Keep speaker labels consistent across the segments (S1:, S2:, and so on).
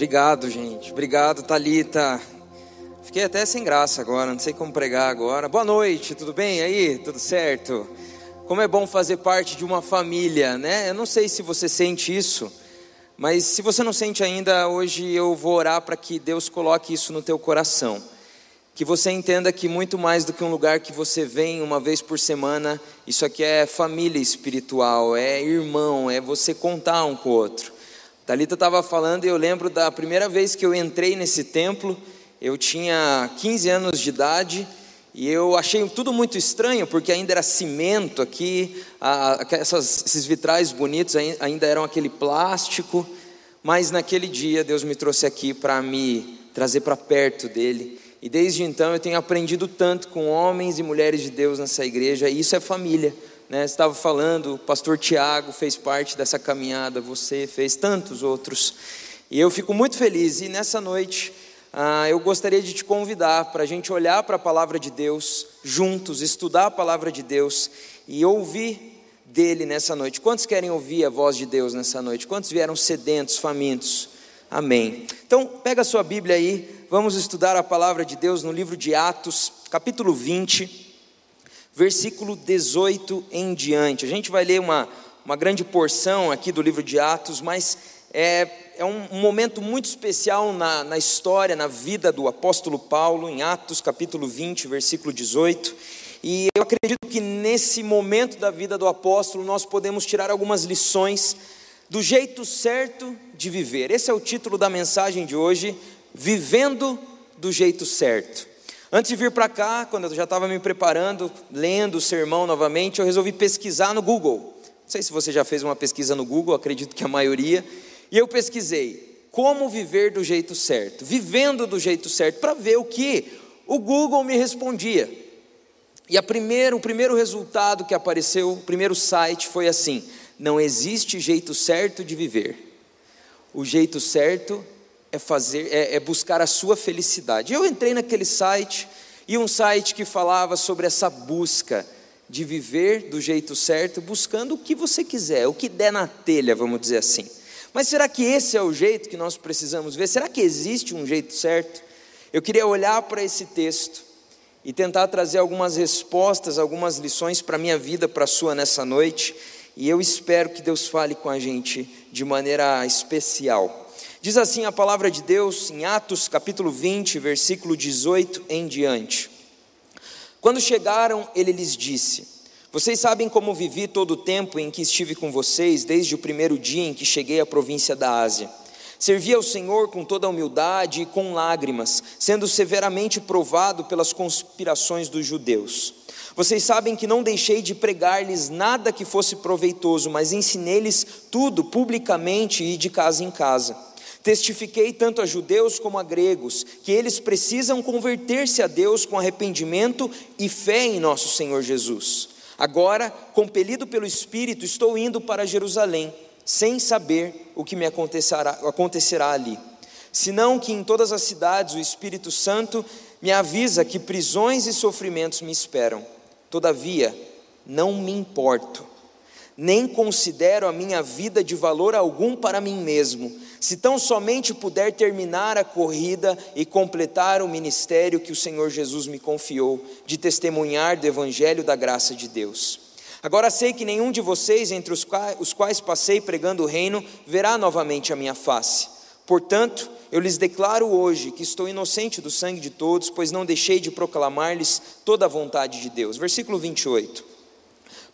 S1: Obrigado, gente. Obrigado, Talita. Fiquei até sem graça agora, não sei como pregar agora. Boa noite, tudo bem aí? Tudo certo? Como é bom fazer parte de uma família, né? Eu não sei se você sente isso, mas se você não sente ainda, hoje eu vou orar para que Deus coloque isso no teu coração. Que você entenda que muito mais do que um lugar que você vem uma vez por semana, isso aqui é família espiritual, é irmão, é você contar um com o outro. Talita estava falando e eu lembro da primeira vez que eu entrei nesse templo, eu tinha 15 anos de idade e eu achei tudo muito estranho porque ainda era cimento aqui, essas, esses vitrais bonitos ainda eram aquele plástico, mas naquele dia Deus me trouxe aqui para me trazer para perto dele. E desde então eu tenho aprendido tanto com homens e mulheres de Deus nessa igreja, e isso é família né, estava falando, o pastor Tiago fez parte dessa caminhada, você fez tantos outros, e eu fico muito feliz. E nessa noite, ah, eu gostaria de te convidar para a gente olhar para a palavra de Deus juntos, estudar a palavra de Deus e ouvir dele nessa noite. Quantos querem ouvir a voz de Deus nessa noite? Quantos vieram sedentos, famintos? Amém. Então, pega a sua Bíblia aí, vamos estudar a palavra de Deus no livro de Atos, capítulo 20 versículo 18 em diante. A gente vai ler uma, uma grande porção aqui do livro de Atos, mas é, é um, um momento muito especial na, na história, na vida do apóstolo Paulo, em Atos capítulo 20, versículo 18. E eu acredito que nesse momento da vida do apóstolo nós podemos tirar algumas lições do jeito certo de viver. Esse é o título da mensagem de hoje: Vivendo do jeito certo. Antes de vir para cá, quando eu já estava me preparando, lendo o sermão novamente, eu resolvi pesquisar no Google. Não sei se você já fez uma pesquisa no Google, acredito que a maioria. E eu pesquisei como viver do jeito certo, vivendo do jeito certo, para ver o que o Google me respondia. E a primeiro, o primeiro resultado que apareceu, o primeiro site foi assim: não existe jeito certo de viver. O jeito certo é fazer, é, é buscar a sua felicidade. Eu entrei naquele site e um site que falava sobre essa busca de viver do jeito certo, buscando o que você quiser, o que der na telha, vamos dizer assim. Mas será que esse é o jeito que nós precisamos ver? Será que existe um jeito certo? Eu queria olhar para esse texto e tentar trazer algumas respostas, algumas lições para a minha vida, para a sua nessa noite, e eu espero que Deus fale com a gente de maneira especial. Diz assim a palavra de Deus em Atos capítulo 20, versículo 18 em diante. Quando chegaram, ele lhes disse: Vocês sabem como vivi todo o tempo em que estive com vocês, desde o primeiro dia em que cheguei à província da Ásia. Servi ao Senhor com toda humildade e com lágrimas, sendo severamente provado pelas conspirações dos judeus. Vocês sabem que não deixei de pregar-lhes nada que fosse proveitoso, mas ensinei-lhes tudo publicamente e de casa em casa. Testifiquei tanto a judeus como a gregos que eles precisam converter-se a Deus com arrependimento e fé em nosso Senhor Jesus. Agora, compelido pelo Espírito, estou indo para Jerusalém, sem saber o que me acontecerá, acontecerá ali. Senão que em todas as cidades o Espírito Santo me avisa que prisões e sofrimentos me esperam. Todavia, não me importo, nem considero a minha vida de valor algum para mim mesmo se tão somente puder terminar a corrida e completar o ministério que o Senhor Jesus me confiou, de testemunhar do Evangelho da graça de Deus. Agora sei que nenhum de vocês, entre os quais, os quais passei pregando o reino, verá novamente a minha face. Portanto, eu lhes declaro hoje que estou inocente do sangue de todos, pois não deixei de proclamar-lhes toda a vontade de Deus. Versículo 28.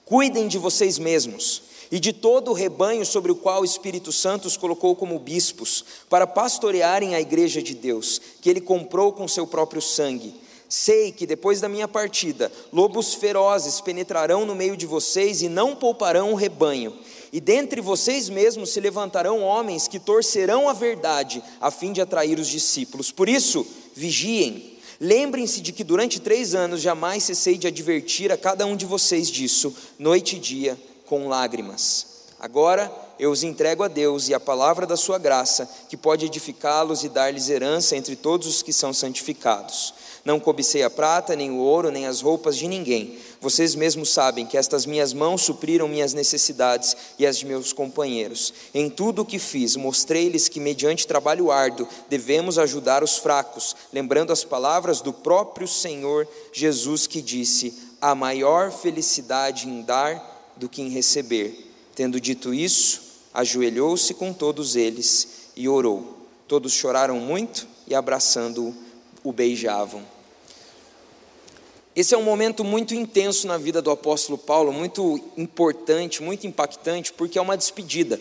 S1: Cuidem de vocês mesmos e de todo o rebanho sobre o qual o Espírito Santo os colocou como bispos, para pastorearem a igreja de Deus, que ele comprou com seu próprio sangue. Sei que depois da minha partida, lobos ferozes penetrarão no meio de vocês e não pouparão o rebanho. E dentre vocês mesmos se levantarão homens que torcerão a verdade, a fim de atrair os discípulos. Por isso, vigiem. Lembrem-se de que durante três anos jamais cessei de advertir a cada um de vocês disso, noite e dia, com lágrimas. Agora eu os entrego a Deus e a palavra da sua graça, que pode edificá-los e dar-lhes herança entre todos os que são santificados. Não cobicei a prata, nem o ouro, nem as roupas de ninguém. Vocês mesmos sabem que estas minhas mãos supriram minhas necessidades e as de meus companheiros. Em tudo o que fiz, mostrei-lhes que, mediante trabalho árduo, devemos ajudar os fracos, lembrando as palavras do próprio Senhor Jesus que disse: Há maior felicidade em dar do que em receber. Tendo dito isso, ajoelhou-se com todos eles e orou. Todos choraram muito e, abraçando-o, o beijavam. Esse é um momento muito intenso na vida do apóstolo Paulo, muito importante, muito impactante, porque é uma despedida.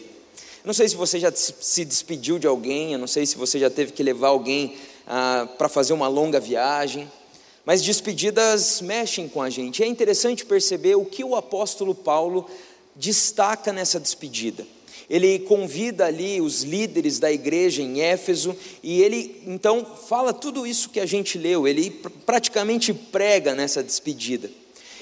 S1: Não sei se você já se despediu de alguém, eu não sei se você já teve que levar alguém ah, para fazer uma longa viagem, mas despedidas mexem com a gente. É interessante perceber o que o apóstolo Paulo destaca nessa despedida. Ele convida ali os líderes da igreja em Éfeso e ele então fala tudo isso que a gente leu, ele praticamente prega nessa despedida.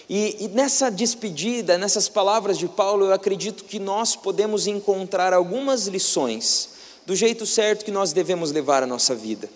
S1: E, e, nessa despedida, nessas palavras de Paulo, eu acredito que nós podemos encontrar algumas lições do jeito certo que nós devemos levar a nossa vida.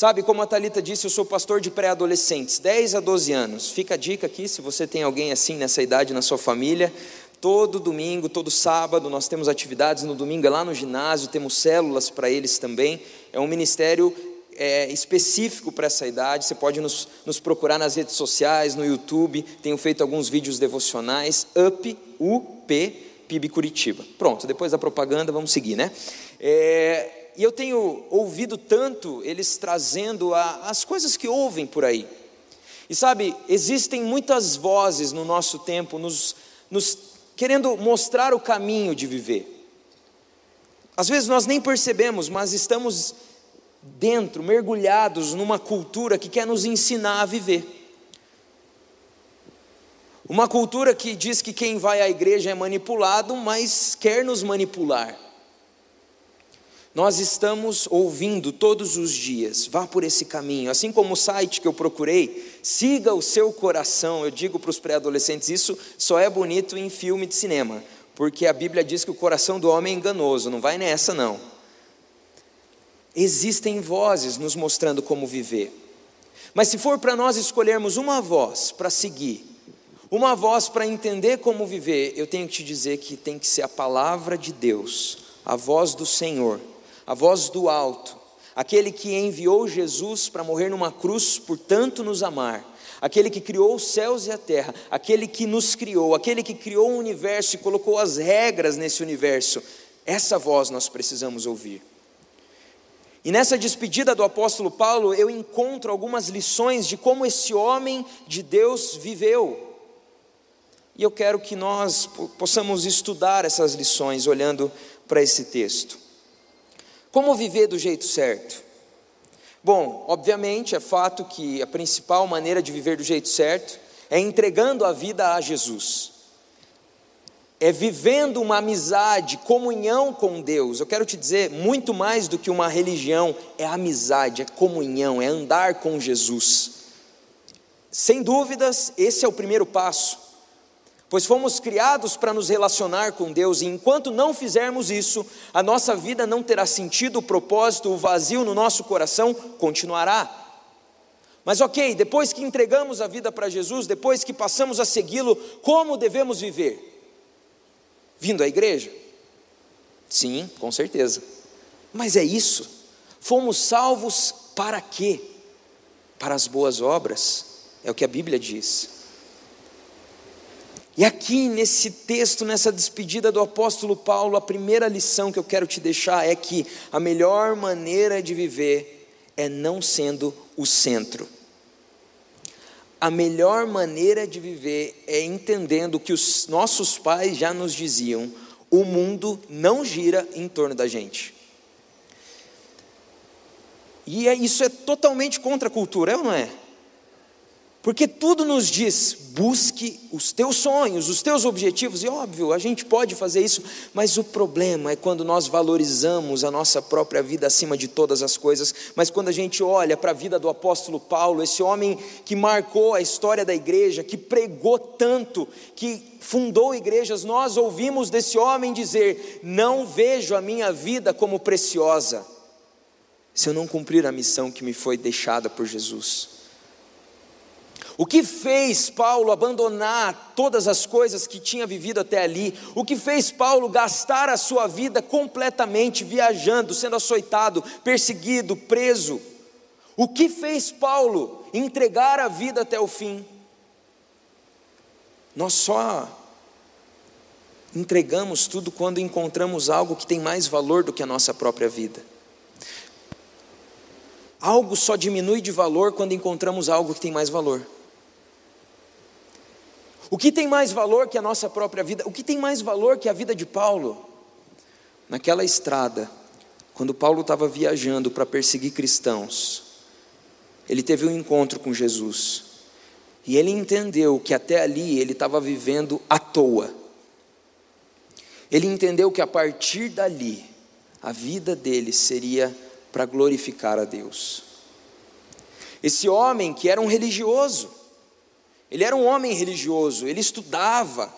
S1: Sabe, como a Talita disse, eu sou pastor de pré-adolescentes, 10 a 12 anos. Fica a dica aqui, se você tem alguém assim nessa idade na sua família, todo domingo, todo sábado, nós temos atividades no domingo é lá no ginásio, temos células para eles também. É um ministério é, específico para essa idade. Você pode nos, nos, procurar nas redes sociais, no YouTube. Tenho feito alguns vídeos devocionais. UP, UP, PIB Curitiba. Pronto, depois da propaganda, vamos seguir, né? É, e eu tenho ouvido tanto eles trazendo a, as coisas que ouvem por aí. E sabe, existem muitas vozes no nosso tempo nos, nos querendo mostrar o caminho de viver. Às vezes nós nem percebemos, mas estamos dentro, mergulhados numa cultura que quer nos ensinar a viver. Uma cultura que diz que quem vai à igreja é manipulado, mas quer nos manipular. Nós estamos ouvindo todos os dias, vá por esse caminho. Assim como o site que eu procurei, siga o seu coração. Eu digo para os pré-adolescentes: isso só é bonito em filme de cinema, porque a Bíblia diz que o coração do homem é enganoso, não vai nessa não. Existem vozes nos mostrando como viver, mas se for para nós escolhermos uma voz para seguir, uma voz para entender como viver, eu tenho que te dizer que tem que ser a palavra de Deus, a voz do Senhor a voz do alto, aquele que enviou Jesus para morrer numa cruz por tanto nos amar, aquele que criou os céus e a terra, aquele que nos criou, aquele que criou o universo e colocou as regras nesse universo, essa voz nós precisamos ouvir. E nessa despedida do apóstolo Paulo, eu encontro algumas lições de como esse homem de Deus viveu. E eu quero que nós possamos estudar essas lições olhando para esse texto. Como viver do jeito certo? Bom, obviamente é fato que a principal maneira de viver do jeito certo é entregando a vida a Jesus. É vivendo uma amizade, comunhão com Deus. Eu quero te dizer, muito mais do que uma religião, é amizade, é comunhão, é andar com Jesus. Sem dúvidas, esse é o primeiro passo pois fomos criados para nos relacionar com Deus, e enquanto não fizermos isso, a nossa vida não terá sentido, o propósito, o vazio no nosso coração continuará. Mas ok, depois que entregamos a vida para Jesus, depois que passamos a segui-lo, como devemos viver? Vindo à igreja? Sim, com certeza. Mas é isso. Fomos salvos para quê? Para as boas obras, é o que a Bíblia diz. E aqui nesse texto, nessa despedida do apóstolo Paulo, a primeira lição que eu quero te deixar é que a melhor maneira de viver é não sendo o centro. A melhor maneira de viver é entendendo que os nossos pais já nos diziam: o mundo não gira em torno da gente. E é, isso é totalmente contra a cultura, é ou não é? Porque tudo nos diz: busque os teus sonhos, os teus objetivos, e óbvio, a gente pode fazer isso, mas o problema é quando nós valorizamos a nossa própria vida acima de todas as coisas. Mas quando a gente olha para a vida do apóstolo Paulo, esse homem que marcou a história da igreja, que pregou tanto, que fundou igrejas, nós ouvimos desse homem dizer: Não vejo a minha vida como preciosa, se eu não cumprir a missão que me foi deixada por Jesus. O que fez Paulo abandonar todas as coisas que tinha vivido até ali? O que fez Paulo gastar a sua vida completamente viajando, sendo açoitado, perseguido, preso? O que fez Paulo entregar a vida até o fim? Nós só entregamos tudo quando encontramos algo que tem mais valor do que a nossa própria vida. Algo só diminui de valor quando encontramos algo que tem mais valor. O que tem mais valor que a nossa própria vida? O que tem mais valor que a vida de Paulo? Naquela estrada, quando Paulo estava viajando para perseguir cristãos, ele teve um encontro com Jesus. E ele entendeu que até ali ele estava vivendo à toa. Ele entendeu que a partir dali, a vida dele seria para glorificar a Deus. Esse homem que era um religioso, ele era um homem religioso, ele estudava,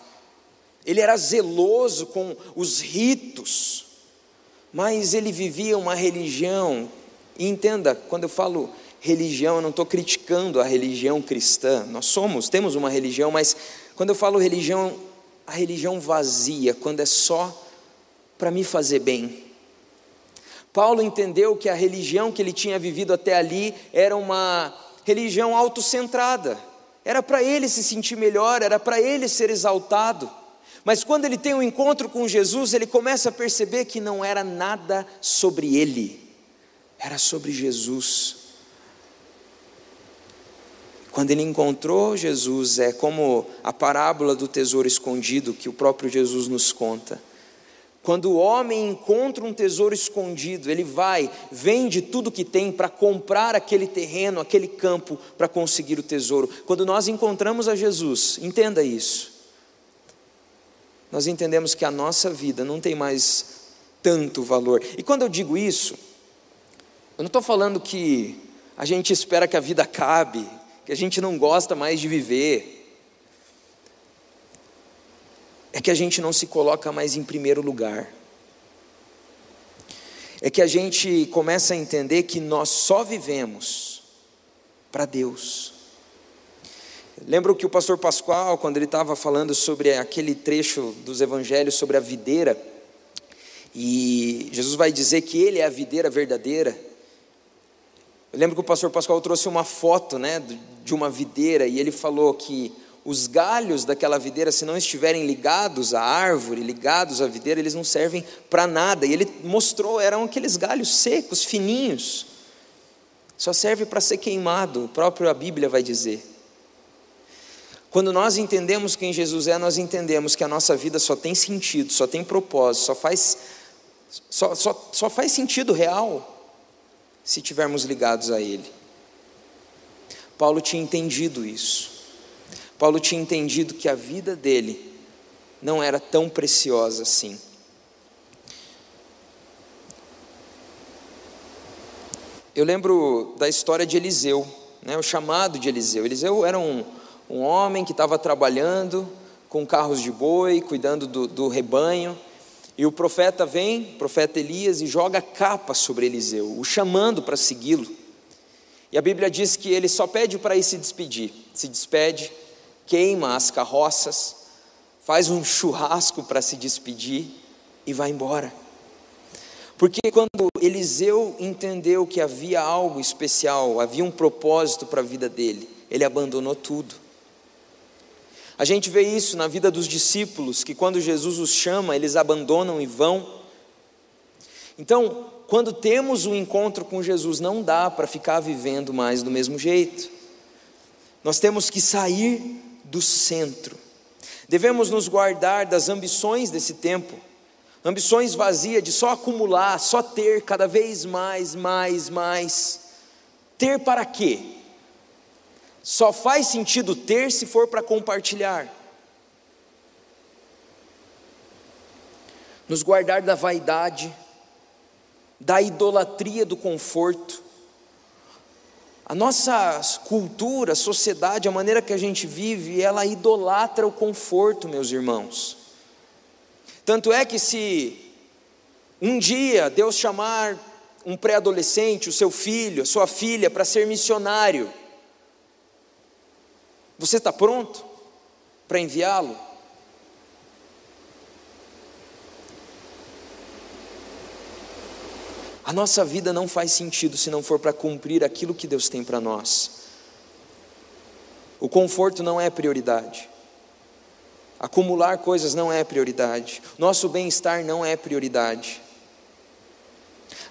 S1: ele era zeloso com os ritos, mas ele vivia uma religião. E entenda, quando eu falo religião, eu não estou criticando a religião cristã. Nós somos, temos uma religião, mas quando eu falo religião, a religião vazia, quando é só para me fazer bem. Paulo entendeu que a religião que ele tinha vivido até ali era uma religião autocentrada era para ele se sentir melhor, era para ele ser exaltado. Mas quando ele tem um encontro com Jesus, ele começa a perceber que não era nada sobre ele, era sobre Jesus. Quando ele encontrou Jesus, é como a parábola do tesouro escondido que o próprio Jesus nos conta. Quando o homem encontra um tesouro escondido, ele vai, vende tudo que tem para comprar aquele terreno, aquele campo, para conseguir o tesouro. Quando nós encontramos a Jesus, entenda isso. Nós entendemos que a nossa vida não tem mais tanto valor. E quando eu digo isso, eu não estou falando que a gente espera que a vida acabe, que a gente não gosta mais de viver é que a gente não se coloca mais em primeiro lugar. É que a gente começa a entender que nós só vivemos para Deus. Lembro que o pastor Pascoal, quando ele estava falando sobre aquele trecho dos evangelhos sobre a videira, e Jesus vai dizer que ele é a videira verdadeira. Eu lembro que o pastor Pascoal trouxe uma foto né, de uma videira e ele falou que os galhos daquela videira, se não estiverem ligados à árvore, ligados à videira, eles não servem para nada. E ele mostrou, eram aqueles galhos secos, fininhos. Só serve para ser queimado, a própria Bíblia vai dizer. Quando nós entendemos quem Jesus é, nós entendemos que a nossa vida só tem sentido, só tem propósito, só faz, só, só, só faz sentido real se estivermos ligados a Ele. Paulo tinha entendido isso. Paulo tinha entendido que a vida dele não era tão preciosa assim. Eu lembro da história de Eliseu, né, o chamado de Eliseu. Eliseu era um, um homem que estava trabalhando com carros de boi, cuidando do, do rebanho, e o profeta vem, o profeta Elias, e joga capa sobre Eliseu, o chamando para segui-lo. E a Bíblia diz que ele só pede para ir se despedir, se despede, queima as carroças, faz um churrasco para se despedir e vai embora. Porque quando Eliseu entendeu que havia algo especial, havia um propósito para a vida dele, ele abandonou tudo. A gente vê isso na vida dos discípulos, que quando Jesus os chama, eles abandonam e vão. Então, quando temos um encontro com Jesus, não dá para ficar vivendo mais do mesmo jeito. Nós temos que sair do centro. Devemos nos guardar das ambições desse tempo, ambições vazias de só acumular, só ter cada vez mais, mais, mais. Ter para quê? Só faz sentido ter se for para compartilhar. Nos guardar da vaidade, da idolatria do conforto. A nossa cultura, sociedade, a maneira que a gente vive, ela idolatra o conforto, meus irmãos. Tanto é que se um dia Deus chamar um pré-adolescente, o seu filho, a sua filha, para ser missionário, você está pronto para enviá-lo? A nossa vida não faz sentido se não for para cumprir aquilo que Deus tem para nós. O conforto não é prioridade. Acumular coisas não é prioridade. Nosso bem-estar não é prioridade.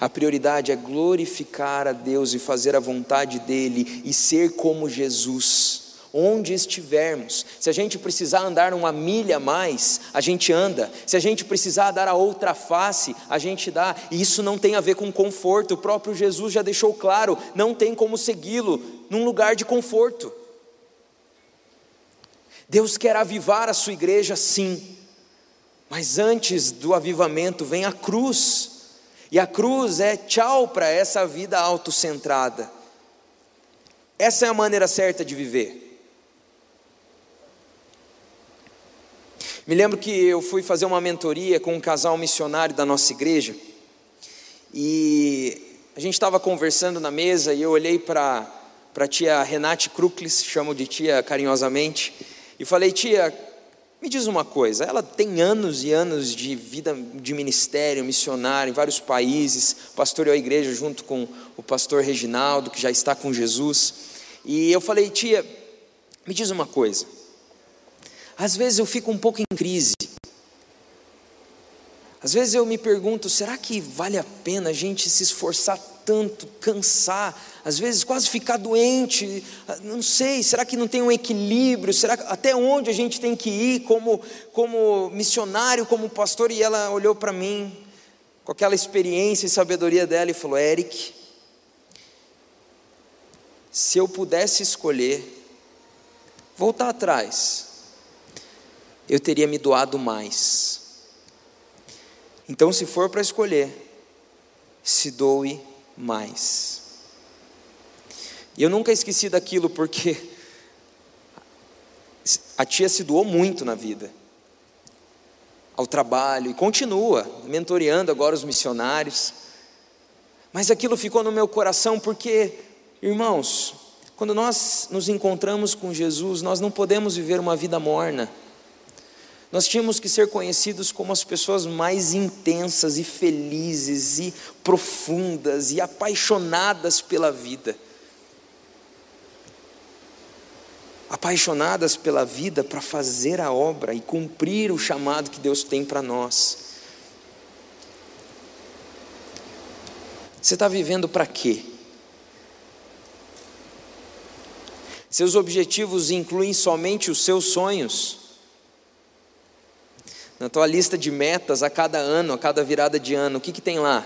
S1: A prioridade é glorificar a Deus e fazer a vontade dEle e ser como Jesus onde estivermos. Se a gente precisar andar uma milha a mais, a gente anda. Se a gente precisar dar a outra face, a gente dá. E isso não tem a ver com conforto. O próprio Jesus já deixou claro: não tem como segui-lo num lugar de conforto. Deus quer avivar a sua igreja, sim. Mas antes do avivamento vem a cruz. E a cruz é tchau para essa vida autocentrada. Essa é a maneira certa de viver. Me lembro que eu fui fazer uma mentoria com um casal missionário da nossa igreja e a gente estava conversando na mesa e eu olhei para a tia Renate Kruklis, chamo de tia carinhosamente, e falei: Tia, me diz uma coisa, ela tem anos e anos de vida de ministério, missionário em vários países, pastoreou a igreja junto com o pastor Reginaldo, que já está com Jesus. E eu falei, tia, me diz uma coisa, às vezes eu fico um pouco em crise. Às vezes eu me pergunto: será que vale a pena a gente se esforçar tanto, cansar, às vezes quase ficar doente? Não sei, será que não tem um equilíbrio? Será até onde a gente tem que ir como, como missionário, como pastor? E ela olhou para mim com aquela experiência e sabedoria dela e falou: Eric, se eu pudesse escolher, voltar atrás eu teria me doado mais. Então, se for para escolher, se doe mais. E eu nunca esqueci daquilo porque a tia se doou muito na vida, ao trabalho, e continua mentoreando agora os missionários. Mas aquilo ficou no meu coração porque, irmãos, quando nós nos encontramos com Jesus, nós não podemos viver uma vida morna. Nós tínhamos que ser conhecidos como as pessoas mais intensas e felizes e profundas e apaixonadas pela vida. Apaixonadas pela vida para fazer a obra e cumprir o chamado que Deus tem para nós. Você está vivendo para quê? Seus objetivos incluem somente os seus sonhos? Na tua lista de metas a cada ano, a cada virada de ano, o que, que tem lá?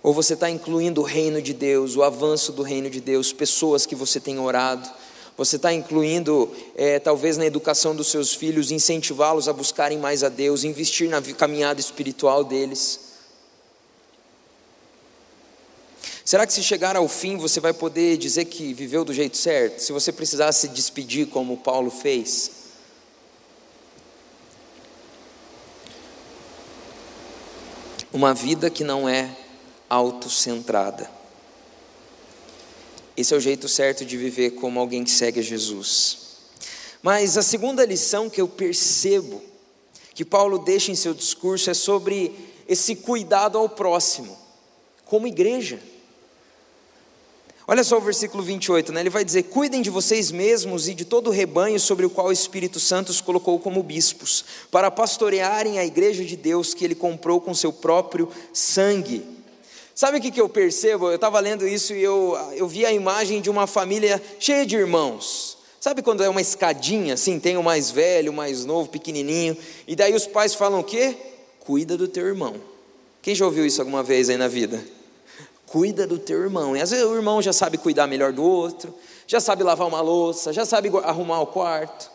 S1: Ou você está incluindo o reino de Deus, o avanço do reino de Deus, pessoas que você tem orado, você está incluindo, é, talvez na educação dos seus filhos, incentivá-los a buscarem mais a Deus, investir na caminhada espiritual deles. Será que se chegar ao fim você vai poder dizer que viveu do jeito certo? Se você precisar se despedir como Paulo fez? Uma vida que não é autocentrada. Esse é o jeito certo de viver como alguém que segue a Jesus. Mas a segunda lição que eu percebo que Paulo deixa em seu discurso é sobre esse cuidado ao próximo, como igreja. Olha só o versículo 28, né? ele vai dizer: Cuidem de vocês mesmos e de todo o rebanho sobre o qual o Espírito Santo os colocou como bispos, para pastorearem a igreja de Deus que ele comprou com seu próprio sangue. Sabe o que, que eu percebo? Eu estava lendo isso e eu, eu vi a imagem de uma família cheia de irmãos. Sabe quando é uma escadinha assim, tem o mais velho, o mais novo, pequenininho, e daí os pais falam o quê? Cuida do teu irmão. Quem já ouviu isso alguma vez aí na vida? Cuida do teu irmão. E às vezes o irmão já sabe cuidar melhor do outro, já sabe lavar uma louça, já sabe arrumar o quarto.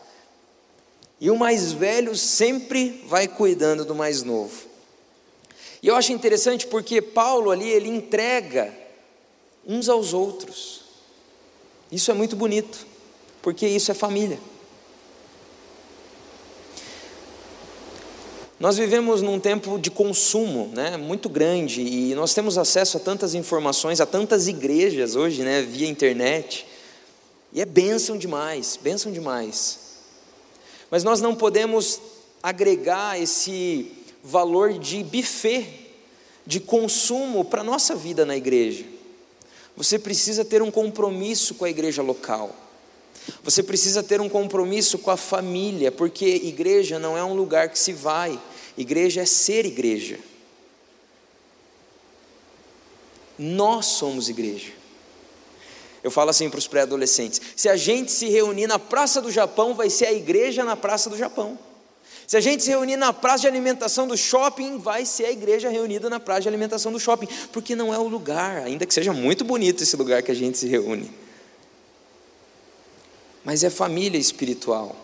S1: E o mais velho sempre vai cuidando do mais novo. E eu acho interessante porque Paulo ali ele entrega uns aos outros. Isso é muito bonito, porque isso é família. Nós vivemos num tempo de consumo, né, muito grande e nós temos acesso a tantas informações, a tantas igrejas hoje, né, via internet. E é bênção demais, bênção demais. Mas nós não podemos agregar esse valor de buffet, de consumo para a nossa vida na igreja. Você precisa ter um compromisso com a igreja local. Você precisa ter um compromisso com a família, porque igreja não é um lugar que se vai, igreja é ser igreja. Nós somos igreja. Eu falo assim para os pré-adolescentes: se a gente se reunir na Praça do Japão, vai ser a igreja na Praça do Japão. Se a gente se reunir na praça de alimentação do shopping, vai ser a igreja reunida na praça de alimentação do shopping, porque não é o lugar, ainda que seja muito bonito esse lugar que a gente se reúne mas é família espiritual.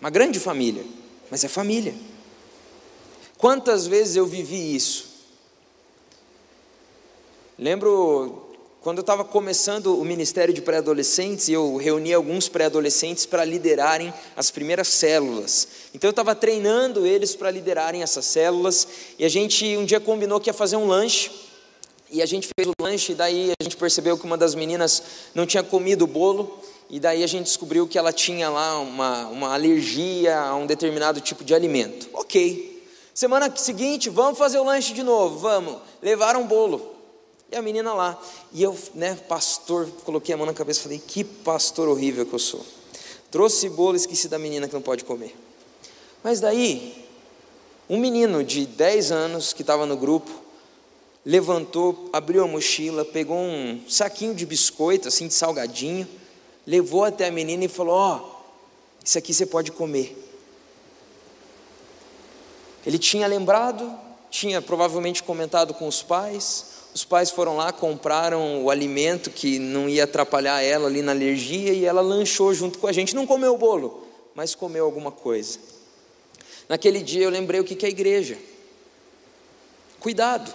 S1: Uma grande família, mas é família. Quantas vezes eu vivi isso? Lembro quando eu estava começando o ministério de pré-adolescentes, eu reuni alguns pré-adolescentes para liderarem as primeiras células. Então eu estava treinando eles para liderarem essas células, e a gente um dia combinou que ia fazer um lanche. E a gente fez o lanche, e daí a gente percebeu que uma das meninas não tinha comido o bolo, e daí a gente descobriu que ela tinha lá uma, uma alergia a um determinado tipo de alimento. Ok. Semana seguinte, vamos fazer o lanche de novo, vamos. Levaram um bolo. E a menina lá. E eu, né, pastor, coloquei a mão na cabeça e falei: que pastor horrível que eu sou. Trouxe bolo e esqueci da menina que não pode comer. Mas daí, um menino de 10 anos que estava no grupo, levantou, abriu a mochila, pegou um saquinho de biscoito, assim, de salgadinho levou até a menina e falou: Ó, oh, isso aqui você pode comer. Ele tinha lembrado, tinha provavelmente comentado com os pais. Os pais foram lá, compraram o alimento que não ia atrapalhar ela ali na alergia e ela lanchou junto com a gente. Não comeu o bolo, mas comeu alguma coisa. Naquele dia eu lembrei o que é igreja. Cuidado.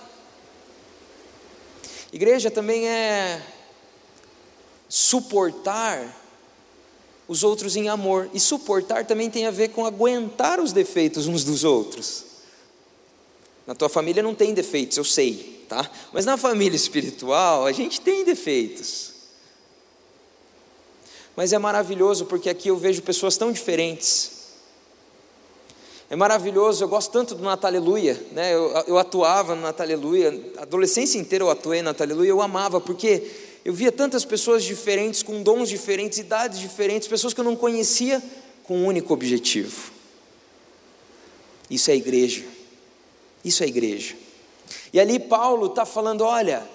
S1: Igreja também é suportar os outros em amor. E suportar também tem a ver com aguentar os defeitos uns dos outros. Na tua família não tem defeitos, eu sei, tá? Mas na família espiritual a gente tem defeitos. Mas é maravilhoso porque aqui eu vejo pessoas tão diferentes. É maravilhoso, eu gosto tanto do Nataleluia, né? Eu, eu atuava no Nataleluia, a adolescência inteira eu atuei no Nataleluia, eu amava, porque eu via tantas pessoas diferentes, com dons diferentes, idades diferentes, pessoas que eu não conhecia, com um único objetivo. Isso é igreja. Isso é igreja. E ali Paulo está falando: olha,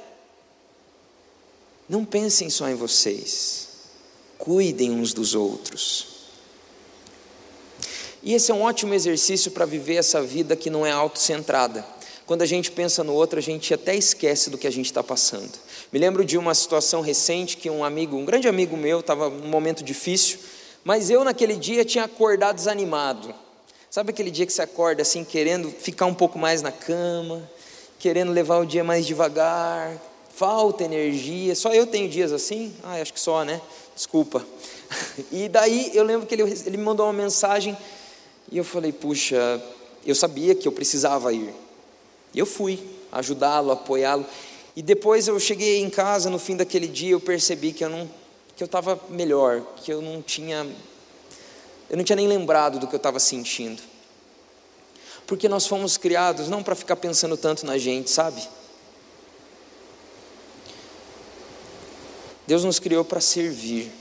S1: não pensem só em vocês, cuidem uns dos outros. E esse é um ótimo exercício para viver essa vida que não é autocentrada. Quando a gente pensa no outro, a gente até esquece do que a gente está passando. Me lembro de uma situação recente que um amigo, um grande amigo meu, estava num momento difícil, mas eu naquele dia tinha acordado desanimado. Sabe aquele dia que você acorda assim, querendo ficar um pouco mais na cama, querendo levar o dia mais devagar, falta energia. Só eu tenho dias assim? Ah, acho que só, né? Desculpa. E daí eu lembro que ele, ele me mandou uma mensagem e eu falei, puxa, eu sabia que eu precisava ir. E eu fui ajudá-lo, apoiá-lo. E depois eu cheguei em casa no fim daquele dia, eu percebi que eu não que eu estava melhor, que eu não tinha eu não tinha nem lembrado do que eu estava sentindo. Porque nós fomos criados não para ficar pensando tanto na gente, sabe? Deus nos criou para servir.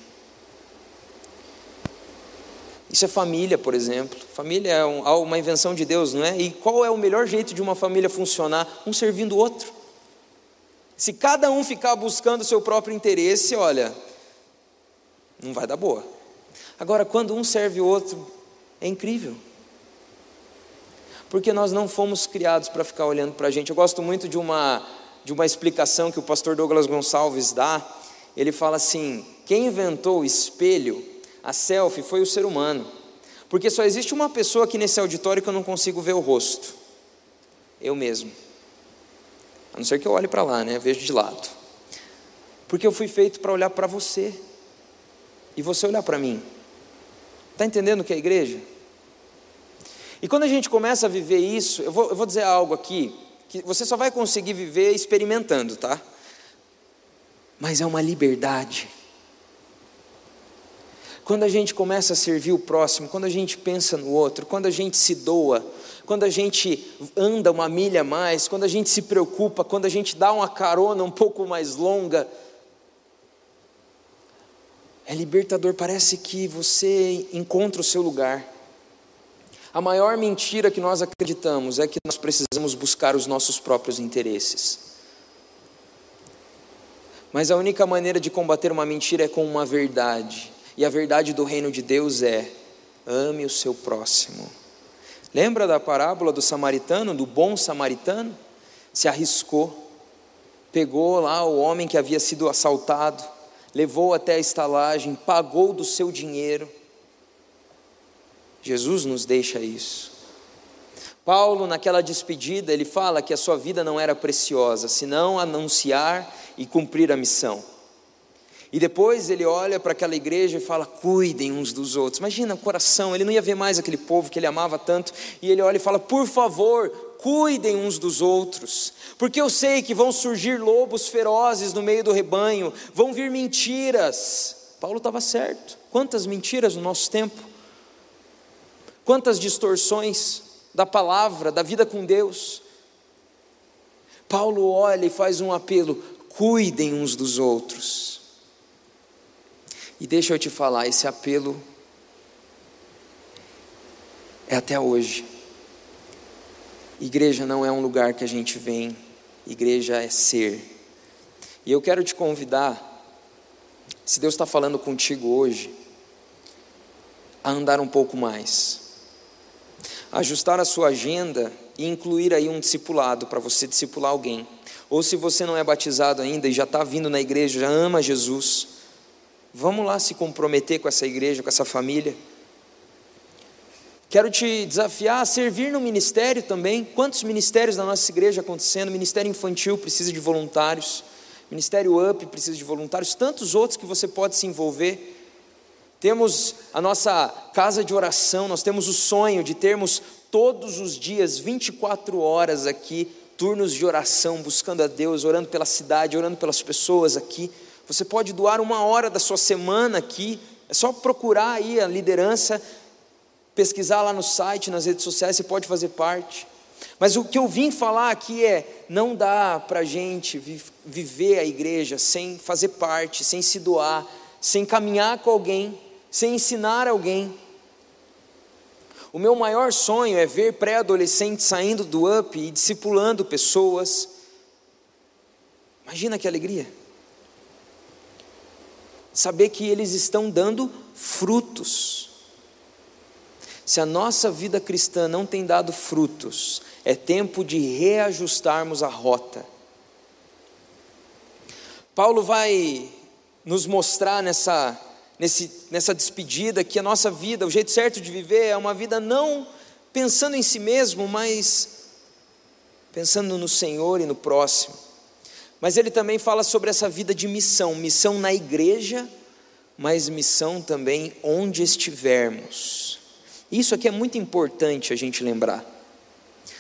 S1: Isso é família, por exemplo. Família é uma invenção de Deus, não é? E qual é o melhor jeito de uma família funcionar? Um servindo o outro. Se cada um ficar buscando o seu próprio interesse, olha, não vai dar boa. Agora, quando um serve o outro, é incrível. Porque nós não fomos criados para ficar olhando para a gente. Eu gosto muito de uma, de uma explicação que o pastor Douglas Gonçalves dá. Ele fala assim: quem inventou o espelho, a selfie, foi o ser humano. Porque só existe uma pessoa aqui nesse auditório que eu não consigo ver o rosto. Eu mesmo. A não ser que eu olhe para lá, né? Vejo de lado. Porque eu fui feito para olhar para você. E você olhar para mim. Está entendendo o que é igreja? E quando a gente começa a viver isso, eu vou, eu vou dizer algo aqui, que você só vai conseguir viver experimentando, tá? Mas é uma liberdade. Quando a gente começa a servir o próximo, quando a gente pensa no outro, quando a gente se doa, quando a gente anda uma milha mais, quando a gente se preocupa, quando a gente dá uma carona um pouco mais longa, é libertador, parece que você encontra o seu lugar. A maior mentira que nós acreditamos é que nós precisamos buscar os nossos próprios interesses. Mas a única maneira de combater uma mentira é com uma verdade. E a verdade do reino de Deus é: ame o seu próximo. Lembra da parábola do samaritano, do bom samaritano? Se arriscou, pegou lá o homem que havia sido assaltado, levou até a estalagem, pagou do seu dinheiro Jesus nos deixa isso. Paulo, naquela despedida, ele fala que a sua vida não era preciosa, senão anunciar e cumprir a missão. E depois ele olha para aquela igreja e fala: cuidem uns dos outros. Imagina o coração, ele não ia ver mais aquele povo que ele amava tanto, e ele olha e fala: por favor, cuidem uns dos outros, porque eu sei que vão surgir lobos ferozes no meio do rebanho, vão vir mentiras. Paulo estava certo. Quantas mentiras no nosso tempo? Quantas distorções da palavra, da vida com Deus. Paulo olha e faz um apelo: cuidem uns dos outros. E deixa eu te falar, esse apelo é até hoje. Igreja não é um lugar que a gente vem, igreja é ser. E eu quero te convidar, se Deus está falando contigo hoje, a andar um pouco mais ajustar a sua agenda e incluir aí um discipulado para você discipular alguém. Ou se você não é batizado ainda e já está vindo na igreja, já ama Jesus, vamos lá se comprometer com essa igreja, com essa família. Quero te desafiar a servir no ministério também. Quantos ministérios da nossa igreja acontecendo? Ministério infantil precisa de voluntários. Ministério UP precisa de voluntários. Tantos outros que você pode se envolver temos a nossa casa de oração, nós temos o sonho de termos todos os dias, 24 horas aqui, turnos de oração, buscando a Deus, orando pela cidade, orando pelas pessoas aqui. Você pode doar uma hora da sua semana aqui, é só procurar aí a liderança, pesquisar lá no site, nas redes sociais, você pode fazer parte. Mas o que eu vim falar aqui é: não dá para a gente viver a igreja sem fazer parte, sem se doar, sem caminhar com alguém sem ensinar alguém. O meu maior sonho é ver pré-adolescentes saindo do UP e discipulando pessoas. Imagina que alegria. Saber que eles estão dando frutos. Se a nossa vida cristã não tem dado frutos, é tempo de reajustarmos a rota. Paulo vai nos mostrar nessa nesse, nessa despedida que a nossa vida, o jeito certo de viver é uma vida não pensando em si mesmo, mas pensando no Senhor e no próximo. Mas ele também fala sobre essa vida de missão, missão na igreja, mas missão também onde estivermos. Isso aqui é muito importante a gente lembrar.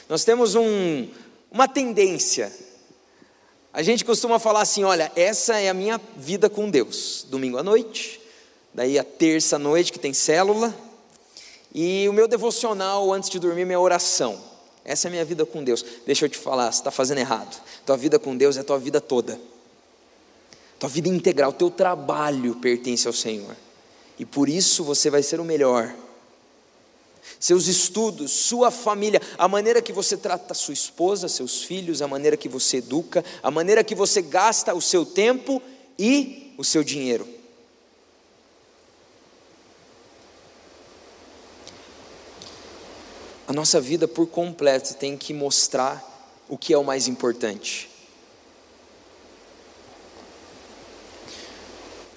S1: Nós temos um, uma tendência. A gente costuma falar assim: olha, essa é a minha vida com Deus. Domingo à noite, daí a terça noite que tem célula, e o meu devocional antes de dormir, minha oração. Essa é a minha vida com Deus. Deixa eu te falar, você está fazendo errado. Tua vida com Deus é tua vida toda. Tua vida integral, teu trabalho pertence ao Senhor. E por isso você vai ser o melhor. Seus estudos, sua família, a maneira que você trata sua esposa, seus filhos, a maneira que você educa, a maneira que você gasta o seu tempo e o seu dinheiro. A nossa vida por completo tem que mostrar o que é o mais importante.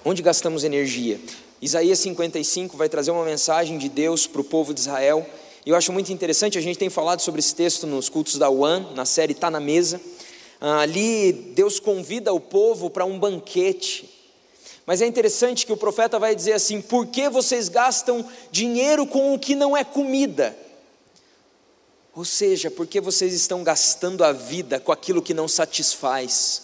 S1: Onde gastamos energia? Isaías 55 vai trazer uma mensagem de Deus para o povo de Israel. E eu acho muito interessante, a gente tem falado sobre esse texto nos cultos da UAN, na série Tá na Mesa. Ah, ali Deus convida o povo para um banquete. Mas é interessante que o profeta vai dizer assim: por que vocês gastam dinheiro com o que não é comida? Ou seja, por que vocês estão gastando a vida com aquilo que não satisfaz?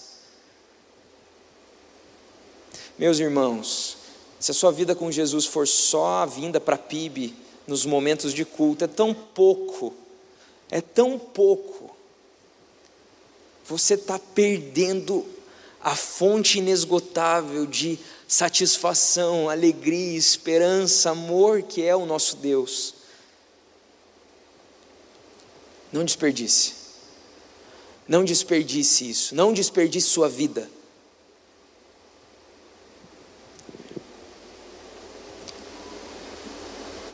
S1: Meus irmãos, se a sua vida com Jesus for só a vinda para PIB nos momentos de culto, é tão pouco, é tão pouco. Você está perdendo a fonte inesgotável de satisfação, alegria, esperança, amor que é o nosso Deus. Não desperdice. Não desperdice isso. Não desperdice sua vida.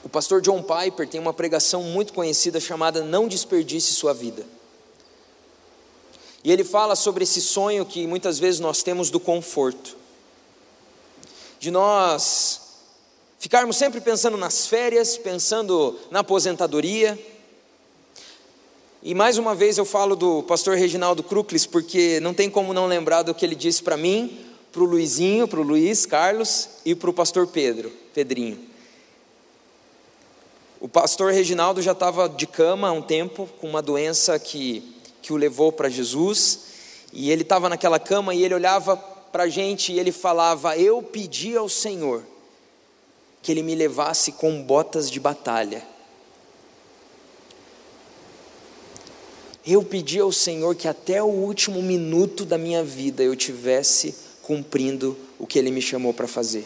S1: O pastor John Piper tem uma pregação muito conhecida chamada Não Desperdice Sua Vida. E ele fala sobre esse sonho que muitas vezes nós temos do conforto, de nós ficarmos sempre pensando nas férias, pensando na aposentadoria. E mais uma vez eu falo do pastor Reginaldo Cruclis, porque não tem como não lembrar do que ele disse para mim, para o Luizinho, para o Luiz Carlos e para o pastor Pedro, Pedrinho. O pastor Reginaldo já estava de cama há um tempo, com uma doença que que o levou para Jesus, e ele estava naquela cama e ele olhava para a gente e ele falava: Eu pedi ao Senhor que ele me levasse com botas de batalha. Eu pedi ao Senhor que até o último minuto da minha vida eu tivesse cumprindo o que Ele me chamou para fazer.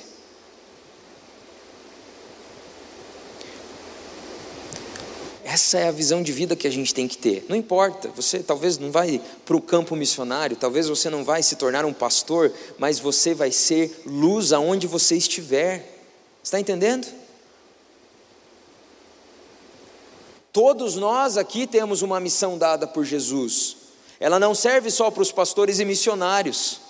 S1: Essa é a visão de vida que a gente tem que ter. Não importa, você talvez não vai para o campo missionário, talvez você não vai se tornar um pastor, mas você vai ser luz aonde você estiver. Está entendendo? Todos nós aqui temos uma missão dada por Jesus. Ela não serve só para os pastores e missionários.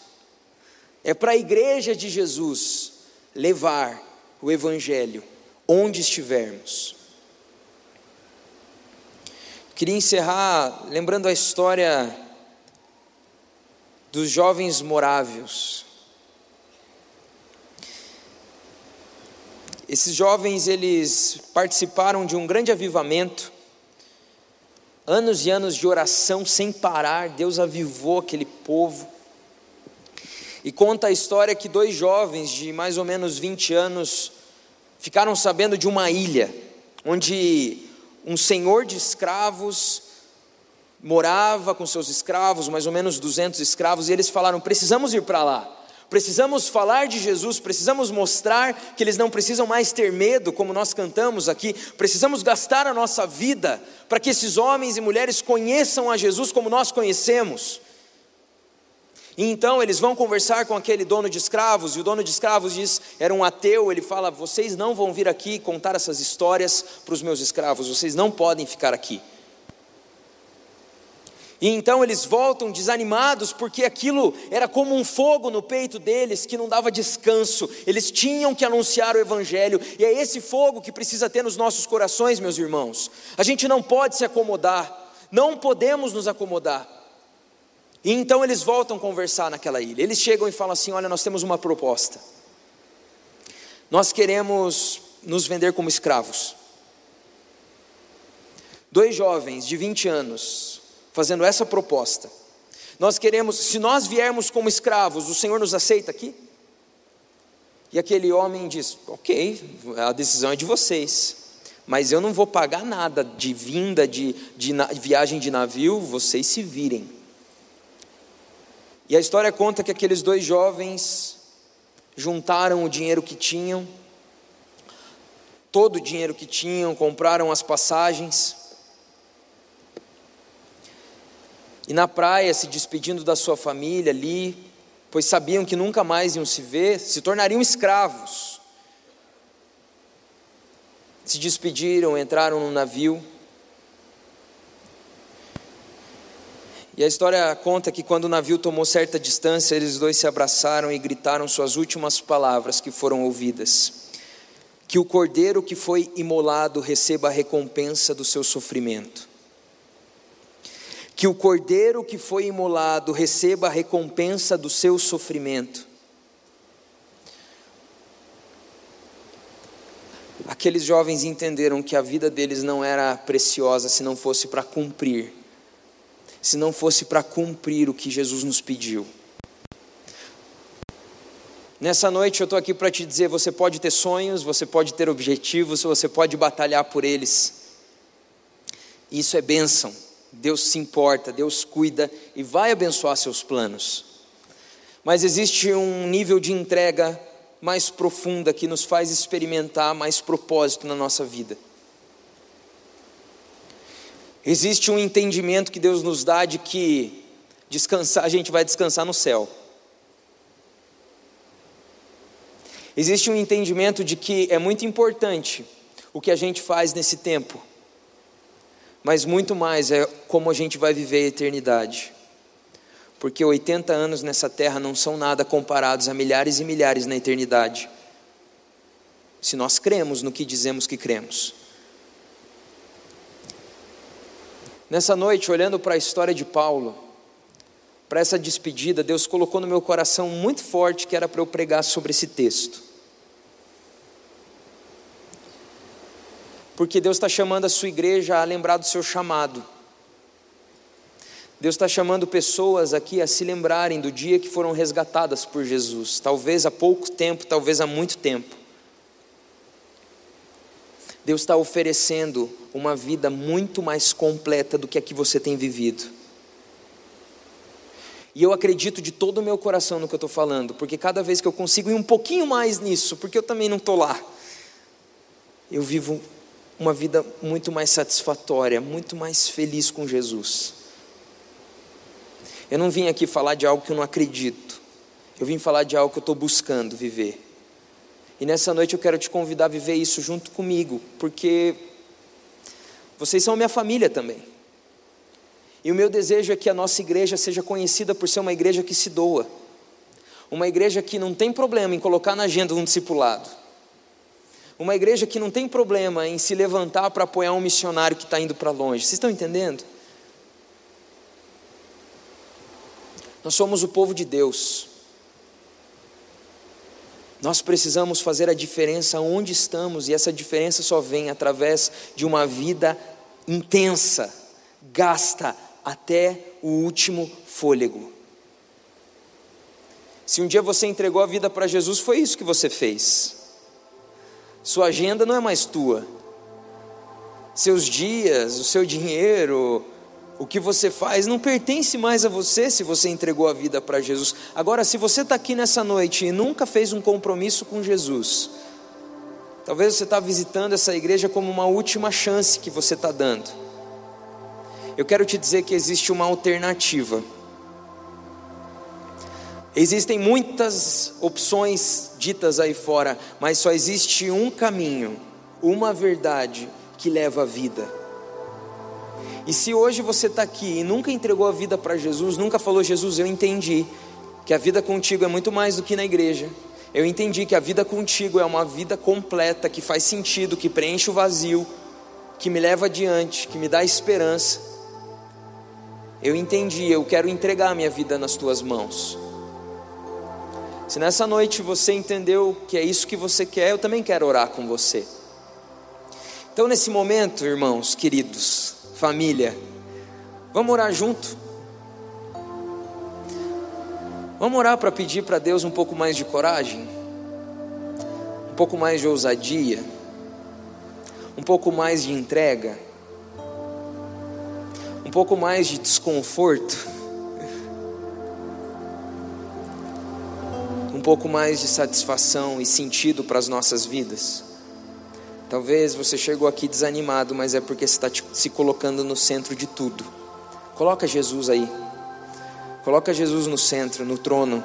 S1: É para a igreja de Jesus levar o evangelho onde estivermos. Queria encerrar lembrando a história dos jovens morávios. Esses jovens eles participaram de um grande avivamento. Anos e anos de oração sem parar, Deus avivou aquele povo. E conta a história que dois jovens de mais ou menos 20 anos ficaram sabendo de uma ilha onde um senhor de escravos morava com seus escravos, mais ou menos 200 escravos, e eles falaram: precisamos ir para lá. Precisamos falar de Jesus, precisamos mostrar que eles não precisam mais ter medo, como nós cantamos aqui. Precisamos gastar a nossa vida para que esses homens e mulheres conheçam a Jesus como nós conhecemos. E então eles vão conversar com aquele dono de escravos, e o dono de escravos diz: era um ateu. Ele fala: Vocês não vão vir aqui contar essas histórias para os meus escravos, vocês não podem ficar aqui. E então eles voltam desanimados, porque aquilo era como um fogo no peito deles que não dava descanso. Eles tinham que anunciar o Evangelho, e é esse fogo que precisa ter nos nossos corações, meus irmãos. A gente não pode se acomodar, não podemos nos acomodar. E então eles voltam a conversar naquela ilha. Eles chegam e falam assim: Olha, nós temos uma proposta. Nós queremos nos vender como escravos. Dois jovens de 20 anos fazendo essa proposta. Nós queremos, se nós viermos como escravos, o Senhor nos aceita aqui? E aquele homem diz: Ok, a decisão é de vocês, mas eu não vou pagar nada de vinda, de, de, viagem de navio, vocês se virem. E a história conta que aqueles dois jovens juntaram o dinheiro que tinham, todo o dinheiro que tinham, compraram as passagens. E na praia, se despedindo da sua família ali, pois sabiam que nunca mais iam se ver, se tornariam escravos. Se despediram, entraram no navio. E a história conta que quando o navio tomou certa distância, eles dois se abraçaram e gritaram suas últimas palavras que foram ouvidas: Que o cordeiro que foi imolado receba a recompensa do seu sofrimento. Que o cordeiro que foi imolado receba a recompensa do seu sofrimento. Aqueles jovens entenderam que a vida deles não era preciosa se não fosse para cumprir se não fosse para cumprir o que Jesus nos pediu. Nessa noite eu estou aqui para te dizer: você pode ter sonhos, você pode ter objetivos, você pode batalhar por eles. Isso é bênção. Deus se importa, Deus cuida e vai abençoar seus planos. Mas existe um nível de entrega mais profunda que nos faz experimentar mais propósito na nossa vida. Existe um entendimento que Deus nos dá de que descansar, a gente vai descansar no céu. Existe um entendimento de que é muito importante o que a gente faz nesse tempo, mas muito mais é como a gente vai viver a eternidade. Porque 80 anos nessa terra não são nada comparados a milhares e milhares na eternidade. Se nós cremos no que dizemos que cremos. Nessa noite, olhando para a história de Paulo, para essa despedida, Deus colocou no meu coração muito forte que era para eu pregar sobre esse texto. Porque Deus está chamando a sua igreja a lembrar do seu chamado. Deus está chamando pessoas aqui a se lembrarem do dia que foram resgatadas por Jesus, talvez há pouco tempo, talvez há muito tempo. Deus está oferecendo uma vida muito mais completa do que a que você tem vivido. E eu acredito de todo o meu coração no que eu estou falando, porque cada vez que eu consigo ir um pouquinho mais nisso, porque eu também não estou lá, eu vivo uma vida muito mais satisfatória, muito mais feliz com Jesus. Eu não vim aqui falar de algo que eu não acredito, eu vim falar de algo que eu estou buscando viver. E nessa noite eu quero te convidar a viver isso junto comigo, porque vocês são minha família também. E o meu desejo é que a nossa igreja seja conhecida por ser uma igreja que se doa. Uma igreja que não tem problema em colocar na agenda um discipulado. Uma igreja que não tem problema em se levantar para apoiar um missionário que está indo para longe. Vocês estão entendendo? Nós somos o povo de Deus. Nós precisamos fazer a diferença onde estamos, e essa diferença só vem através de uma vida intensa, gasta até o último fôlego. Se um dia você entregou a vida para Jesus, foi isso que você fez. Sua agenda não é mais tua. Seus dias, o seu dinheiro, o que você faz não pertence mais a você se você entregou a vida para Jesus. Agora, se você está aqui nessa noite e nunca fez um compromisso com Jesus, talvez você está visitando essa igreja como uma última chance que você está dando. Eu quero te dizer que existe uma alternativa. Existem muitas opções ditas aí fora, mas só existe um caminho, uma verdade que leva à vida. E se hoje você está aqui e nunca entregou a vida para Jesus, nunca falou, Jesus, eu entendi que a vida contigo é muito mais do que na igreja. Eu entendi que a vida contigo é uma vida completa, que faz sentido, que preenche o vazio, que me leva adiante, que me dá esperança. Eu entendi, eu quero entregar a minha vida nas tuas mãos. Se nessa noite você entendeu que é isso que você quer, eu também quero orar com você. Então, nesse momento, irmãos queridos, família. Vamos orar junto? Vamos orar para pedir para Deus um pouco mais de coragem, um pouco mais de ousadia, um pouco mais de entrega, um pouco mais de desconforto, pouco mais de satisfação e sentido para as nossas vidas. Talvez você chegou aqui desanimado, mas é porque você está se colocando no centro de tudo. Coloca Jesus aí. Coloca Jesus no centro, no trono,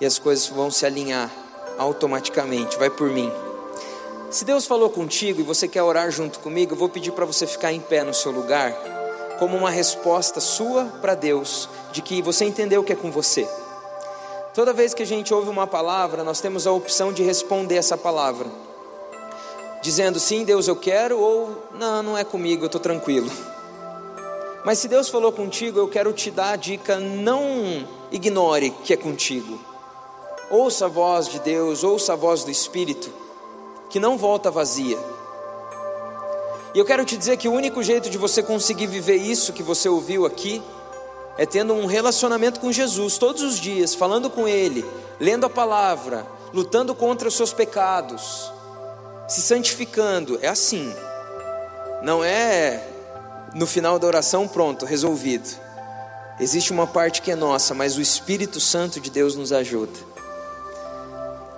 S1: e as coisas vão se alinhar automaticamente. Vai por mim. Se Deus falou contigo e você quer orar junto comigo, eu vou pedir para você ficar em pé no seu lugar. como uma resposta sua para Deus, de que você entendeu que é com você. Toda vez que a gente ouve uma palavra, nós temos a opção de responder essa palavra, dizendo sim, Deus, eu quero, ou não, não é comigo, eu estou tranquilo. Mas se Deus falou contigo, eu quero te dar a dica: não ignore que é contigo. Ouça a voz de Deus, ouça a voz do Espírito, que não volta vazia. E eu quero te dizer que o único jeito de você conseguir viver isso que você ouviu aqui é tendo um relacionamento com Jesus todos os dias, falando com Ele, lendo a palavra, lutando contra os seus pecados, se santificando. É assim, não é no final da oração, pronto, resolvido. Existe uma parte que é nossa, mas o Espírito Santo de Deus nos ajuda.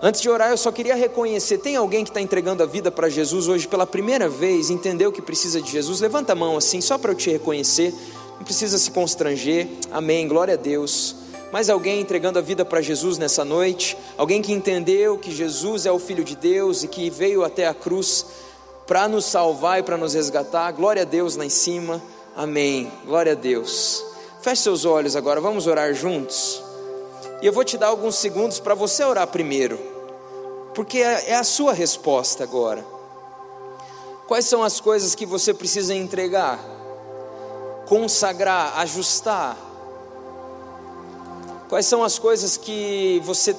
S1: Antes de orar, eu só queria reconhecer: tem alguém que está entregando a vida para Jesus hoje pela primeira vez, entendeu que precisa de Jesus? Levanta a mão assim, só para eu te reconhecer. Não precisa se constranger. Amém. Glória a Deus. Mais alguém entregando a vida para Jesus nessa noite? Alguém que entendeu que Jesus é o Filho de Deus e que veio até a cruz para nos salvar e para nos resgatar. Glória a Deus lá em cima. Amém. Glória a Deus. Feche seus olhos agora, vamos orar juntos. E eu vou te dar alguns segundos para você orar primeiro, porque é, é a sua resposta agora. Quais são as coisas que você precisa entregar, consagrar, ajustar? Quais são as coisas que você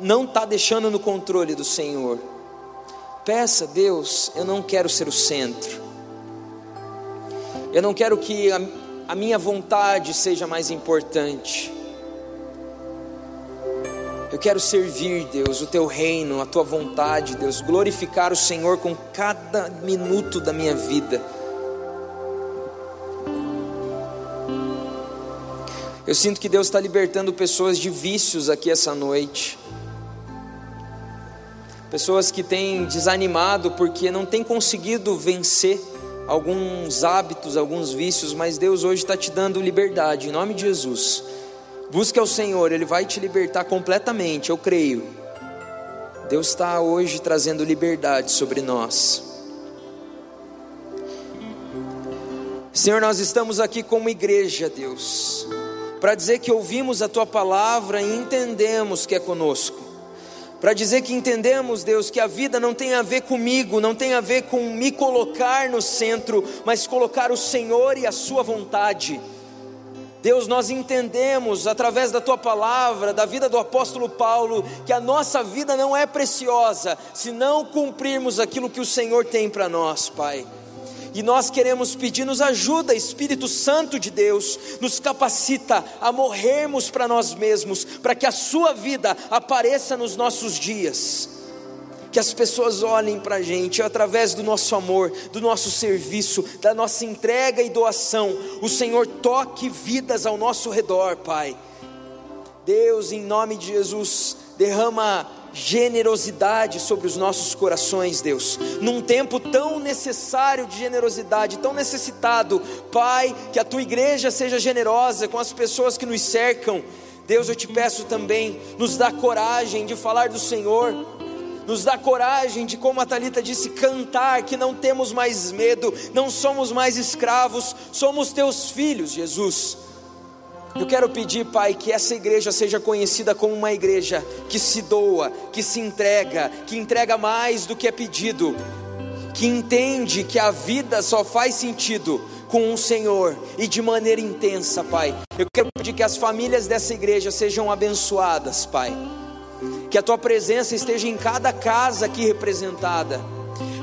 S1: não está deixando no controle do Senhor? Peça, Deus, eu não quero ser o centro. Eu não quero que a, a minha vontade seja mais importante. Eu quero servir, Deus, o teu reino, a tua vontade, Deus, glorificar o Senhor com cada minuto da minha vida. Eu sinto que Deus está libertando pessoas de vícios aqui essa noite pessoas que têm desanimado porque não têm conseguido vencer alguns hábitos, alguns vícios, mas Deus hoje está te dando liberdade, em nome de Jesus. Busque ao Senhor, Ele vai te libertar completamente, eu creio. Deus está hoje trazendo liberdade sobre nós. Senhor, nós estamos aqui como igreja, Deus, para dizer que ouvimos a Tua palavra e entendemos que é conosco para dizer que entendemos, Deus, que a vida não tem a ver comigo, não tem a ver com me colocar no centro, mas colocar o Senhor e a Sua vontade. Deus, nós entendemos através da tua palavra, da vida do apóstolo Paulo, que a nossa vida não é preciosa se não cumprirmos aquilo que o Senhor tem para nós, Pai. E nós queremos pedir, nos ajuda, Espírito Santo de Deus, nos capacita a morrermos para nós mesmos, para que a Sua vida apareça nos nossos dias. Que as pessoas olhem para a gente através do nosso amor, do nosso serviço, da nossa entrega e doação. O Senhor toque vidas ao nosso redor, Pai. Deus, em nome de Jesus, derrama generosidade sobre os nossos corações, Deus. Num tempo tão necessário de generosidade, tão necessitado, Pai, que a tua igreja seja generosa com as pessoas que nos cercam. Deus, eu te peço também, nos dá coragem de falar do Senhor. Nos dá coragem de, como a Talita disse, cantar que não temos mais medo, não somos mais escravos, somos teus filhos, Jesus. Eu quero pedir, Pai, que essa igreja seja conhecida como uma igreja que se doa, que se entrega, que entrega mais do que é pedido, que entende que a vida só faz sentido com o Senhor e de maneira intensa, Pai. Eu quero pedir que as famílias dessa igreja sejam abençoadas, Pai. Que a tua presença esteja em cada casa aqui representada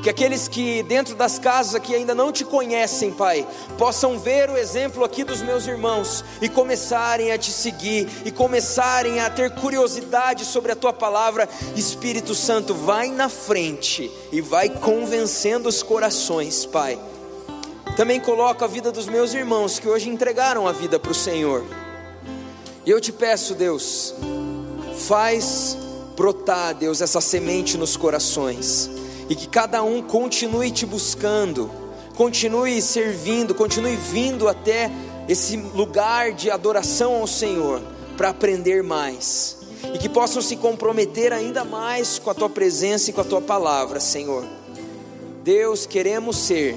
S1: que aqueles que dentro das casas aqui ainda não te conhecem, Pai, possam ver o exemplo aqui dos meus irmãos e começarem a te seguir e começarem a ter curiosidade sobre a tua palavra. Espírito Santo, vai na frente e vai convencendo os corações, Pai. Também coloco a vida dos meus irmãos que hoje entregaram a vida para o Senhor. E eu te peço, Deus, faz brotar, Deus, essa semente nos corações e que cada um continue te buscando, continue servindo, continue vindo até esse lugar de adoração ao Senhor para aprender mais e que possam se comprometer ainda mais com a tua presença e com a tua palavra, Senhor. Deus, queremos ser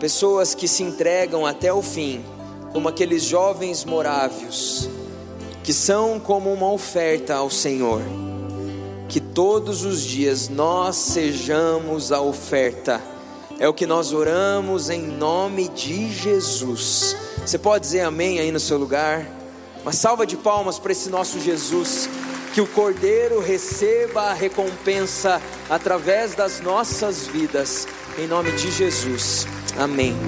S1: pessoas que se entregam até o fim, como aqueles jovens morávios, que são como uma oferta ao Senhor. Que todos os dias nós sejamos a oferta, é o que nós oramos em nome de Jesus. Você pode dizer amém aí no seu lugar? Uma salva de palmas para esse nosso Jesus. Que o Cordeiro receba a recompensa através das nossas vidas, em nome de Jesus. Amém.